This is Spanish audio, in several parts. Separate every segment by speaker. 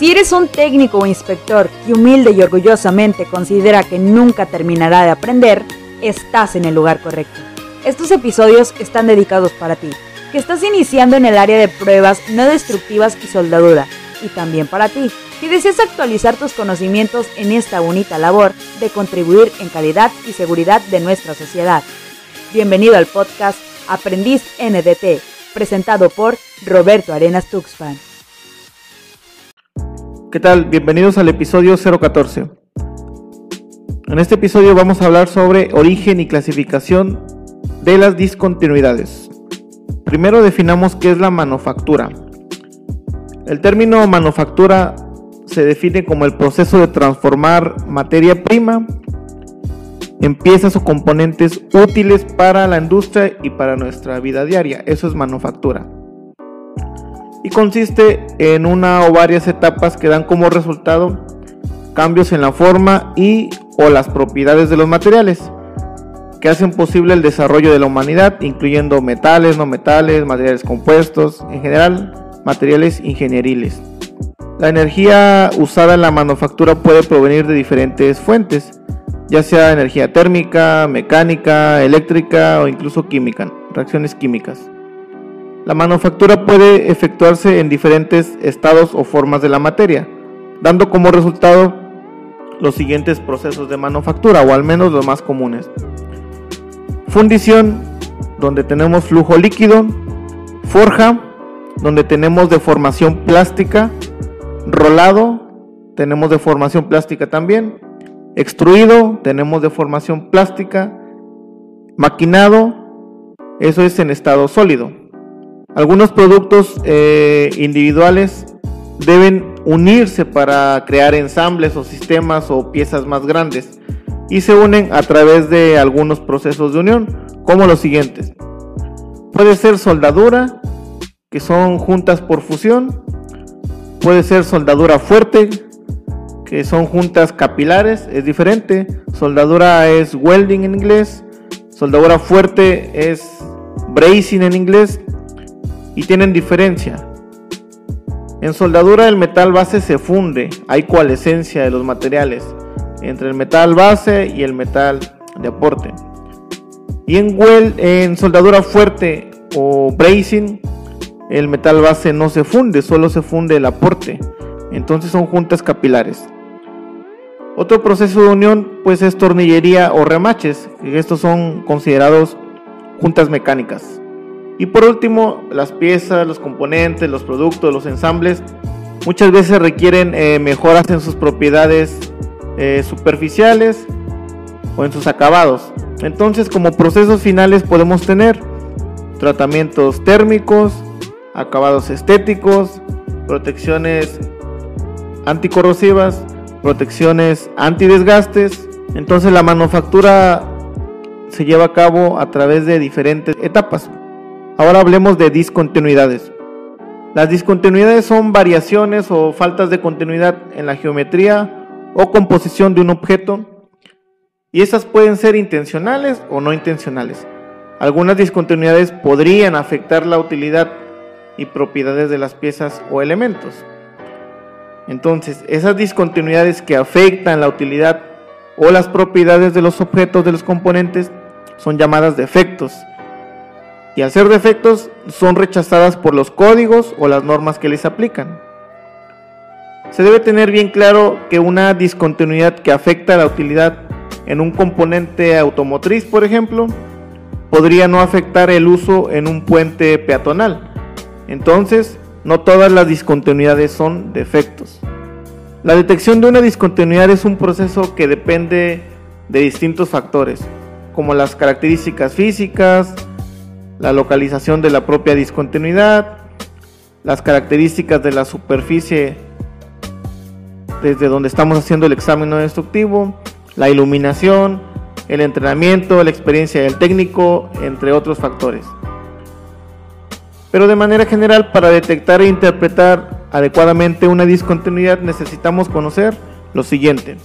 Speaker 1: Si eres un técnico o inspector que humilde y orgullosamente considera que nunca terminará de aprender, estás en el lugar correcto. Estos episodios están dedicados para ti, que estás iniciando en el área de pruebas no destructivas y soldadura, y también para ti, que deseas actualizar tus conocimientos en esta bonita labor de contribuir en calidad y seguridad de nuestra sociedad. Bienvenido al podcast Aprendiz NDT, presentado por Roberto Arenas Tuxpan.
Speaker 2: ¿Qué tal? Bienvenidos al episodio 014. En este episodio vamos a hablar sobre origen y clasificación de las discontinuidades. Primero definamos qué es la manufactura. El término manufactura se define como el proceso de transformar materia prima en piezas o componentes útiles para la industria y para nuestra vida diaria. Eso es manufactura y consiste en una o varias etapas que dan como resultado cambios en la forma y o las propiedades de los materiales que hacen posible el desarrollo de la humanidad, incluyendo metales, no metales, materiales compuestos, en general materiales ingenieriles. La energía usada en la manufactura puede provenir de diferentes fuentes, ya sea energía térmica, mecánica, eléctrica o incluso química, reacciones químicas. La manufactura puede efectuarse en diferentes estados o formas de la materia, dando como resultado los siguientes procesos de manufactura, o al menos los más comunes. Fundición, donde tenemos flujo líquido. Forja, donde tenemos deformación plástica. Rolado, tenemos deformación plástica también. Extruido, tenemos deformación plástica. Maquinado, eso es en estado sólido. Algunos productos eh, individuales deben unirse para crear ensambles o sistemas o piezas más grandes y se unen a través de algunos procesos de unión, como los siguientes. Puede ser soldadura, que son juntas por fusión. Puede ser soldadura fuerte, que son juntas capilares, es diferente. Soldadura es welding en inglés. Soldadura fuerte es bracing en inglés y tienen diferencia. En soldadura el metal base se funde, hay coalescencia de los materiales entre el metal base y el metal de aporte. Y en, en soldadura fuerte o bracing, el metal base no se funde, solo se funde el aporte. Entonces son juntas capilares. Otro proceso de unión pues es tornillería o remaches, estos son considerados juntas mecánicas. Y por último, las piezas, los componentes, los productos, los ensambles, muchas veces requieren eh, mejoras en sus propiedades eh, superficiales o en sus acabados. Entonces, como procesos finales podemos tener tratamientos térmicos, acabados estéticos, protecciones anticorrosivas, protecciones antidesgastes. Entonces la manufactura se lleva a cabo a través de diferentes etapas. Ahora hablemos de discontinuidades. Las discontinuidades son variaciones o faltas de continuidad en la geometría o composición de un objeto y esas pueden ser intencionales o no intencionales. Algunas discontinuidades podrían afectar la utilidad y propiedades de las piezas o elementos. Entonces, esas discontinuidades que afectan la utilidad o las propiedades de los objetos de los componentes son llamadas defectos y al ser defectos son rechazadas por los códigos o las normas que les aplican. Se debe tener bien claro que una discontinuidad que afecta la utilidad en un componente automotriz, por ejemplo, podría no afectar el uso en un puente peatonal. Entonces, no todas las discontinuidades son defectos. La detección de una discontinuidad es un proceso que depende de distintos factores, como las características físicas, la localización de la propia discontinuidad, las características de la superficie desde donde estamos haciendo el examen no destructivo, la iluminación, el entrenamiento, la experiencia del técnico, entre otros factores. Pero de manera general, para detectar e interpretar adecuadamente una discontinuidad necesitamos conocer lo siguiente.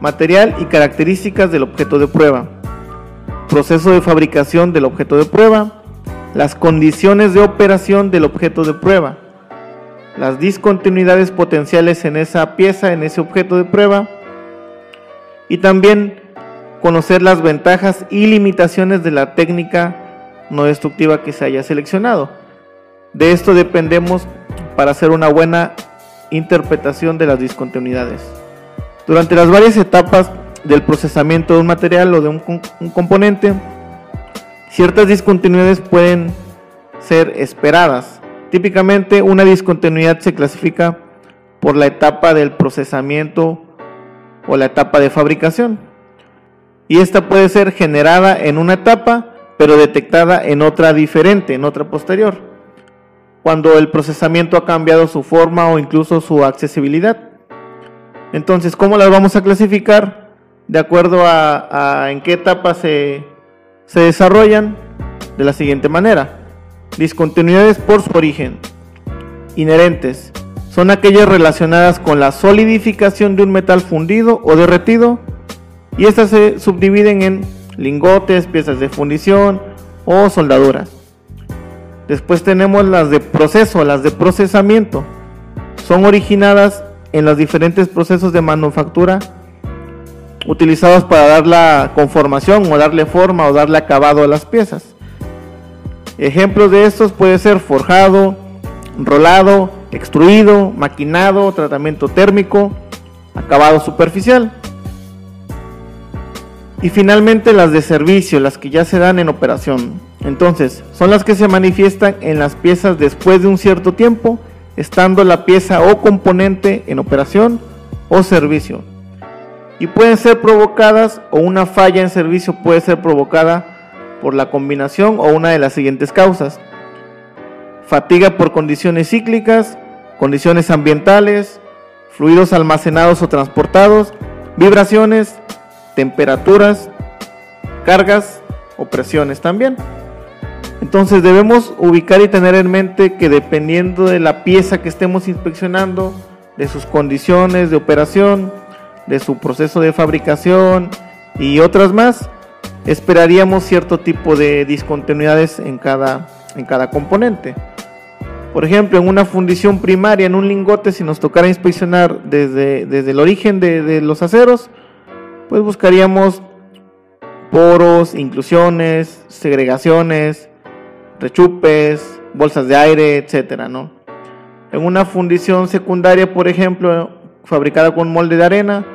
Speaker 2: Material y características del objeto de prueba proceso de fabricación del objeto de prueba, las condiciones de operación del objeto de prueba, las discontinuidades potenciales en esa pieza, en ese objeto de prueba, y también conocer las ventajas y limitaciones de la técnica no destructiva que se haya seleccionado. De esto dependemos para hacer una buena interpretación de las discontinuidades. Durante las varias etapas del procesamiento de un material o de un, componente, ciertas discontinuidades pueden ser esperadas. Típicamente una discontinuidad se clasifica por la etapa del procesamiento o la etapa de fabricación. Y esta puede ser generada en una etapa, pero detectada en otra diferente, en otra posterior, cuando el procesamiento ha cambiado su forma o incluso su accesibilidad. Entonces, ¿cómo las vamos a clasificar? De acuerdo a, en qué etapa se, se desarrollan, de la siguiente manera. Discontinuidades por su origen. Inherentes. Son aquellas relacionadas con la solidificación de un metal fundido o derretido y estas se subdividen en lingotes, piezas de fundición o soldaduras. Después tenemos las de proceso, las de procesamiento. Son originadas en los diferentes procesos de manufactura utilizados para dar la conformación o darle forma o darle acabado a las piezas. Ejemplos de estos puede ser forjado, rolado, extruido, maquinado, tratamiento térmico, acabado superficial. Y finalmente las de servicio, las que ya se dan en operación. Entonces, son las que se manifiestan en las piezas después de un cierto tiempo, estando la pieza o componente en operación o servicio. Y pueden ser provocadas o una falla en servicio puede ser provocada por la combinación o una de las siguientes causas. Fatiga por condiciones cíclicas, condiciones ambientales, fluidos almacenados o transportados, vibraciones, temperaturas, cargas o presiones también. Entonces debemos ubicar y tener en mente que dependiendo de la pieza que estemos inspeccionando, de sus condiciones de operación, de su proceso de fabricación y otras más, esperaríamos cierto tipo de discontinuidades en cada, en cada componente. Por ejemplo, en una fundición primaria, en un lingote, si nos tocara inspeccionar desde, desde el origen de, los aceros, pues buscaríamos poros, inclusiones, segregaciones, rechupes, bolsas de aire, etcétera, ¿no? En una fundición secundaria, por ejemplo, fabricada con molde de arena,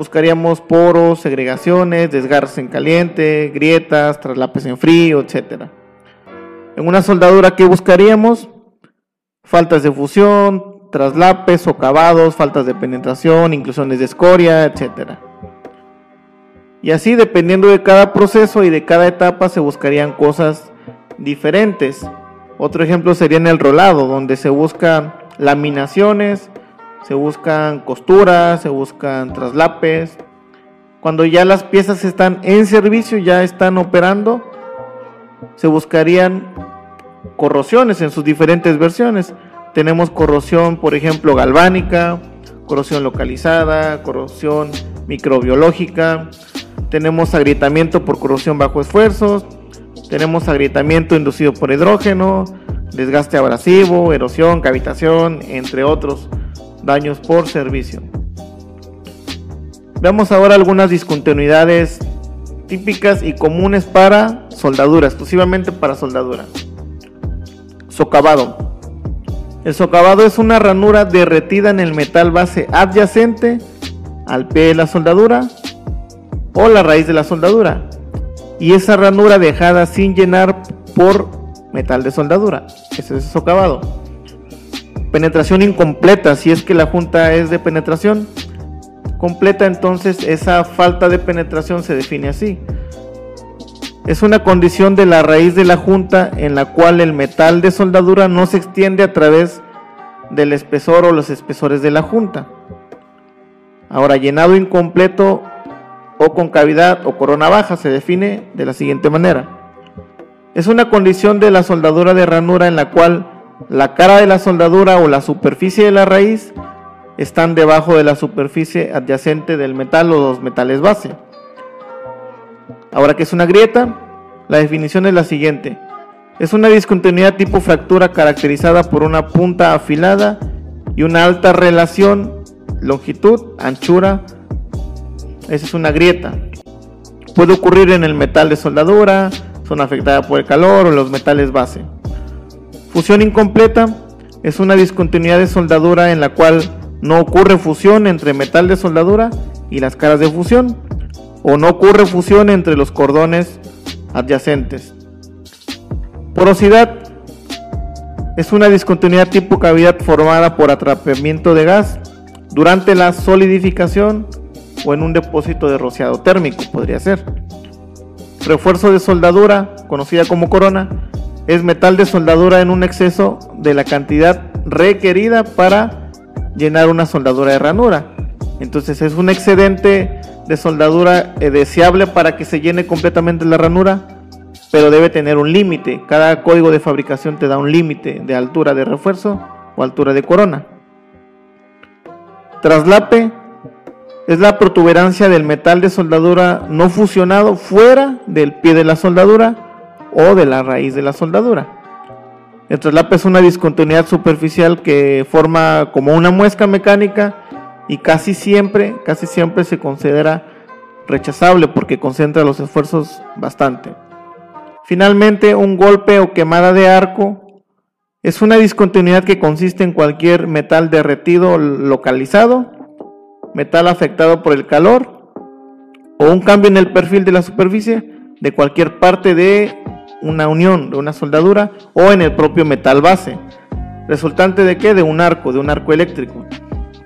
Speaker 2: buscaríamos poros, segregaciones, desgarres en caliente, grietas, traslapes en frío, etcétera. En una soldadura, ¿qué buscaríamos? Faltas de fusión, traslapes, socavados, faltas de penetración, inclusiones de escoria, etcétera. Y así, dependiendo de cada proceso y de cada etapa, se buscarían cosas diferentes. Otro ejemplo sería en el rolado, donde se buscan laminaciones, se buscan costuras, se buscan traslapes. Cuando ya las piezas están en servicio, ya están operando, se buscarían corrosiones en sus diferentes versiones. Tenemos corrosión, por ejemplo, galvánica, corrosión localizada, corrosión microbiológica, tenemos agrietamiento por corrosión bajo esfuerzos, tenemos agrietamiento inducido por hidrógeno, desgaste abrasivo, erosión, cavitación, entre otros daños por servicio. Veamos ahora algunas discontinuidades típicas y comunes para soldadura, exclusivamente para soldadura. Socavado. El socavado es una ranura derretida en el metal base adyacente al pie de la soldadura o la raíz de la soldadura y esa ranura dejada sin llenar por metal de soldadura. Ese es socavado. Penetración incompleta, si es que la junta es de penetración completa, entonces esa falta de penetración se define así. Es una condición de la raíz de la junta en la cual el metal de soldadura no se extiende a través del espesor o los espesores de la junta. Ahora, llenado incompleto o con cavidad o corona baja se define de la siguiente manera. Es una condición de la soldadura de ranura en la cual la cara de la soldadura o la superficie de la raíz están debajo de la superficie adyacente del metal o los metales base. Ahora que es una grieta, la definición es la siguiente. Es una discontinuidad tipo fractura caracterizada por una punta afilada y una alta relación longitud, anchura, esa es una grieta. Puede ocurrir en el metal de soldadura, son afectadas por el calor o los metales base. Fusión incompleta es una discontinuidad de soldadura en la cual no ocurre fusión entre metal de soldadura y las caras de fusión, o no ocurre fusión entre los cordones adyacentes. Porosidad es una discontinuidad tipo cavidad formada por atrapamiento de gas durante la solidificación o en un depósito de rociado térmico, podría ser. Refuerzo de soldadura, conocida como corona, es metal de soldadura en un exceso de la cantidad requerida para llenar una soldadura de ranura. Entonces es un excedente de soldadura eh, deseable para que se llene completamente la ranura, pero debe tener un límite. Cada código de fabricación te da un límite de altura de refuerzo o altura de corona. Traslape es la protuberancia del metal de soldadura no fusionado fuera del pie de la soldadura o de la raíz de la soldadura. El traslape es una discontinuidad superficial que forma como una muesca mecánica y casi siempre, casi siempre se considera rechazable porque concentra los esfuerzos bastante. Finalmente, un golpe o quemada de arco es una discontinuidad que consiste en cualquier metal derretido localizado, metal afectado por el calor o un cambio en el perfil de la superficie de cualquier parte de una unión, de una soldadura o en el propio metal base. ¿Resultante de qué? De un arco, de un arco eléctrico.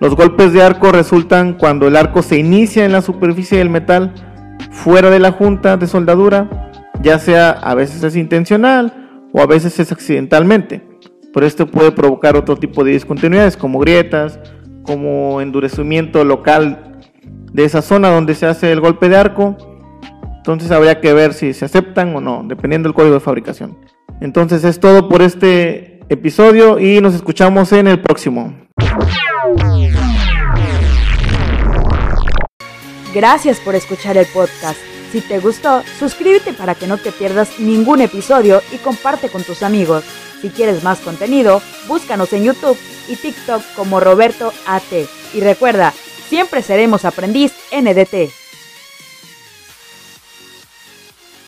Speaker 2: Los golpes de arco resultan cuando el arco se inicia en la superficie del metal fuera de la junta de soldadura, ya sea a veces es intencional o a veces es accidentalmente pero esto puede provocar otro tipo de discontinuidades como grietas, como endurecimiento local de esa zona donde se hace el golpe de arco. Entonces habría que ver si se aceptan o no, dependiendo del código de fabricación. Entonces es todo por este episodio y nos escuchamos en el próximo.
Speaker 1: Gracias por escuchar el podcast. Si te gustó, suscríbete para que no te pierdas ningún episodio y comparte con tus amigos. Si quieres más contenido, búscanos en YouTube y TikTok como Roberto AT. Y recuerda, siempre seremos aprendiz NDT.